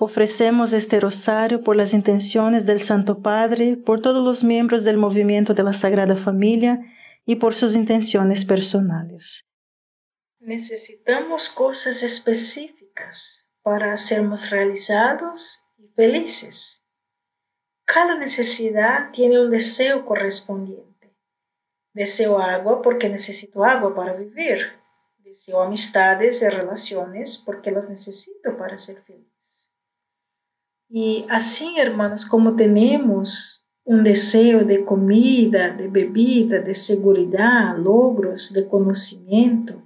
Ofrecemos este rosario por las intenciones del Santo Padre, por todos los miembros del movimiento de la Sagrada Familia y por sus intenciones personales. Necesitamos cosas específicas para sermos realizados y felices. Cada necesidad tiene un deseo correspondiente. Deseo agua porque necesito agua para vivir. Deseo amistades y relaciones porque las necesito para ser feliz. Y así, hermanos, como tenemos un deseo de comida, de bebida, de seguridad, logros, de conocimiento,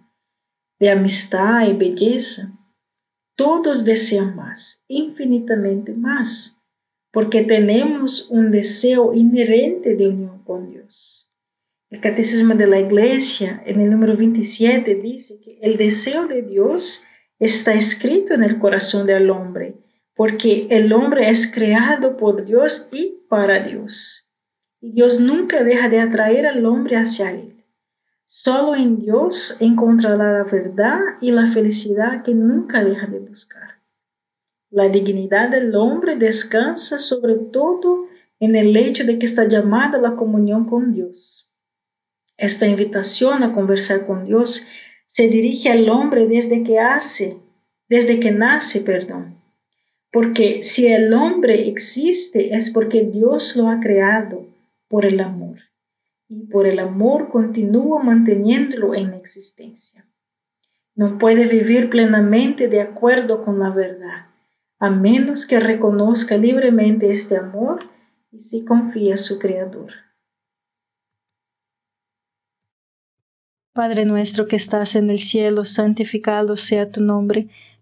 de amistad y belleza, todos desean más, infinitamente más, porque tenemos un deseo inherente de unión con Dios. El Catecismo de la Iglesia, en el número 27, dice que el deseo de Dios está escrito en el corazón del hombre porque el hombre es creado por Dios y para Dios. Y Dios nunca deja de atraer al hombre hacia Él. Solo en Dios encontrará la verdad y la felicidad que nunca deja de buscar. La dignidad del hombre descansa sobre todo en el hecho de que está llamada la comunión con Dios. Esta invitación a conversar con Dios se dirige al hombre desde que hace, desde que nace, perdón porque si el hombre existe es porque Dios lo ha creado por el amor y por el amor continúa manteniéndolo en existencia. No puede vivir plenamente de acuerdo con la verdad, a menos que reconozca libremente este amor y se confía a su Creador. Padre nuestro que estás en el cielo, santificado sea tu nombre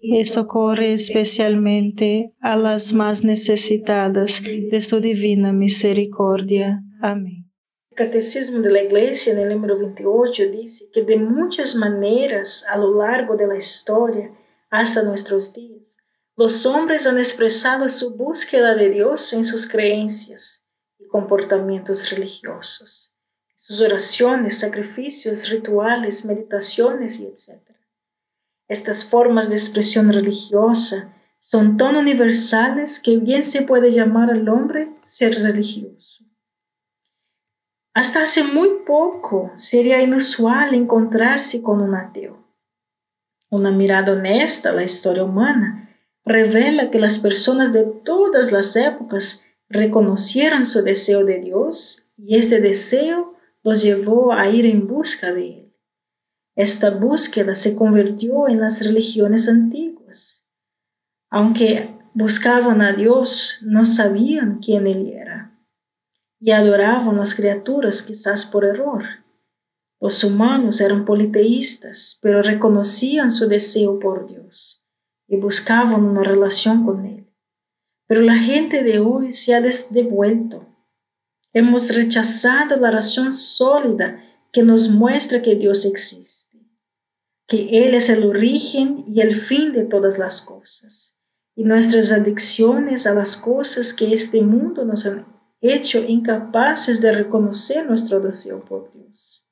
y socorre especialmente a las más necesitadas de su divina misericordia. Amén. El Catecismo de la Iglesia en el número 28 dice que de muchas maneras a lo largo de la historia hasta nuestros días, los hombres han expresado su búsqueda de Dios en sus creencias y comportamientos religiosos, sus oraciones, sacrificios, rituales, meditaciones y etc. Estas formas de expresión religiosa son tan universales que bien se puede llamar al hombre ser religioso. Hasta hace muy poco sería inusual encontrarse con un ateo. Una mirada honesta a la historia humana revela que las personas de todas las épocas reconocieron su deseo de Dios y ese deseo los llevó a ir en busca de él. Esta búsqueda se convirtió en las religiones antiguas. Aunque buscaban a Dios, no sabían quién Él era y adoraban las criaturas quizás por error. Los humanos eran politeístas, pero reconocían su deseo por Dios y buscaban una relación con Él. Pero la gente de hoy se ha devuelto. Hemos rechazado la razón sólida que nos muestra que Dios existe que Él es el origen y el fin de todas las cosas. Y nuestras adicciones a las cosas que este mundo nos han hecho incapaces de reconocer nuestro deseo por Dios.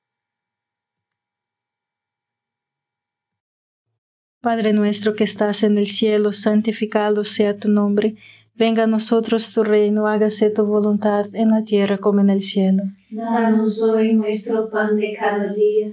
Padre nuestro que estás en el cielo, santificado sea tu nombre. Venga a nosotros tu reino, hágase tu voluntad en la tierra como en el cielo. Danos hoy nuestro pan de cada día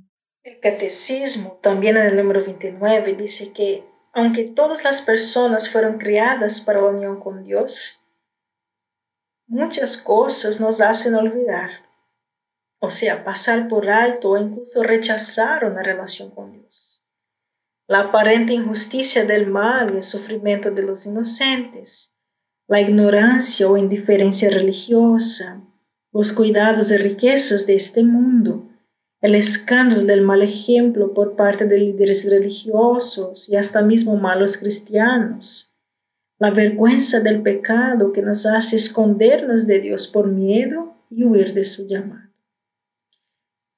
Catecismo, también en el número 29, dice que aunque todas las personas fueron criadas para la unión con Dios, muchas cosas nos hacen olvidar, o sea, pasar por alto o incluso rechazar una relación con Dios. La aparente injusticia del mal y el sufrimiento de los inocentes, la ignorancia o indiferencia religiosa, los cuidados y riquezas de este mundo, el escándalo del mal ejemplo por parte de líderes religiosos y hasta mismo malos cristianos, la vergüenza del pecado que nos hace escondernos de Dios por miedo y huir de su llamado.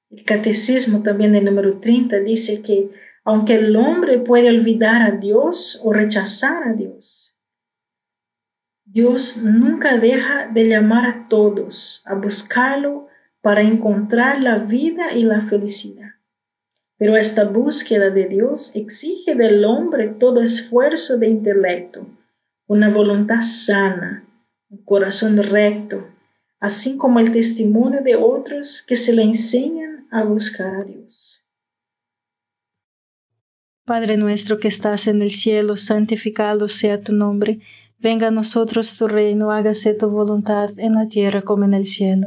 El catecismo también el número 30 dice que aunque el hombre puede olvidar a Dios o rechazar a Dios, Dios nunca deja de llamar a todos a buscarlo para encontrar la vida y la felicidad. Pero esta búsqueda de Dios exige del hombre todo esfuerzo de intelecto, una voluntad sana, un corazón recto, así como el testimonio de otros que se le enseñan a buscar a Dios. Padre nuestro que estás en el cielo, santificado sea tu nombre Venga a nosotros tu reino, hágase tu voluntad en la tierra como en el cielo.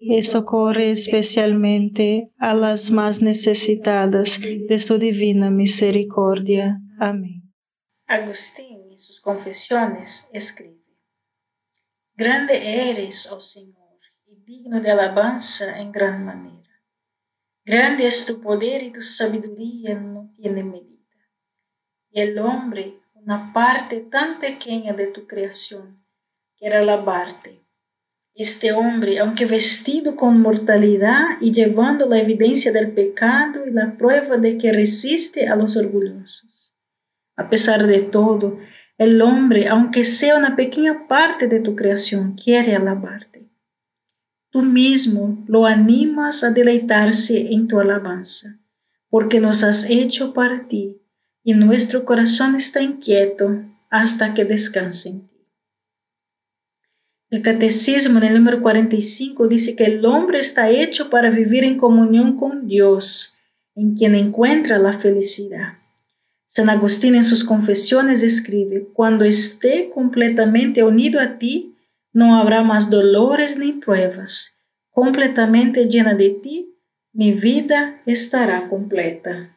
y socorre especialmente a las más necesitadas de su divina misericordia. Amén. Agustín en sus confesiones escribe, Grande eres, oh Señor, y digno de alabanza en gran manera. Grande es tu poder y tu sabiduría no tiene medida. Y el hombre, una parte tan pequeña de tu creación, quiere alabarte este hombre, aunque vestido con mortalidad y llevando la evidencia del pecado y la prueba de que resiste a los orgullosos. A pesar de todo, el hombre, aunque sea una pequeña parte de tu creación, quiere alabarte. Tú mismo lo animas a deleitarse en tu alabanza, porque nos has hecho para ti y nuestro corazón está inquieto hasta que descansen. El catecismo en el número 45 dice que el hombre está hecho para vivir en comunión con Dios, en quien encuentra la felicidad. San Agustín en sus confesiones escribe, cuando esté completamente unido a ti, no habrá más dolores ni pruebas. Completamente llena de ti, mi vida estará completa.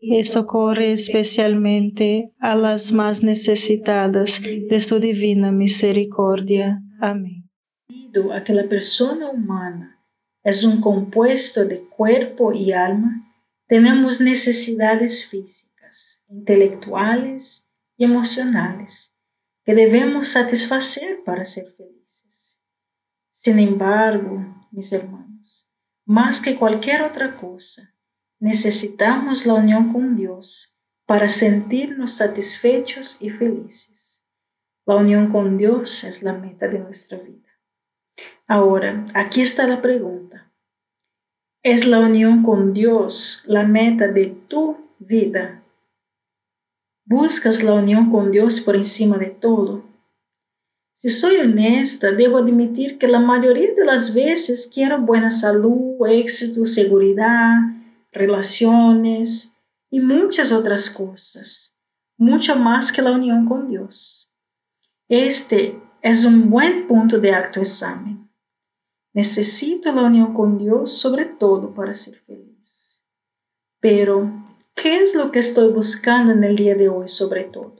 y socorre especialmente a las más necesitadas de su divina misericordia. Amén. Debido a que la persona humana es un compuesto de cuerpo y alma, tenemos necesidades físicas, intelectuales y emocionales que debemos satisfacer para ser felices. Sin embargo, mis hermanos, más que cualquier otra cosa, necesitamos la unión con Dios para sentirnos satisfechos y felices. La unión con Dios es la meta de nuestra vida. Ahora, aquí está la pregunta. ¿Es la unión con Dios la meta de tu vida? ¿Buscas la unión con Dios por encima de todo? Si soy honesta, debo admitir que la mayoría de las veces quiero buena salud, éxito, seguridad, relaciones y muchas otras cosas, mucho más que la unión con Dios. Este es un buen punto de autoexamen. Necesito la unión con Dios sobre todo para ser feliz. Pero, ¿qué es lo que estoy buscando en el día de hoy sobre todo?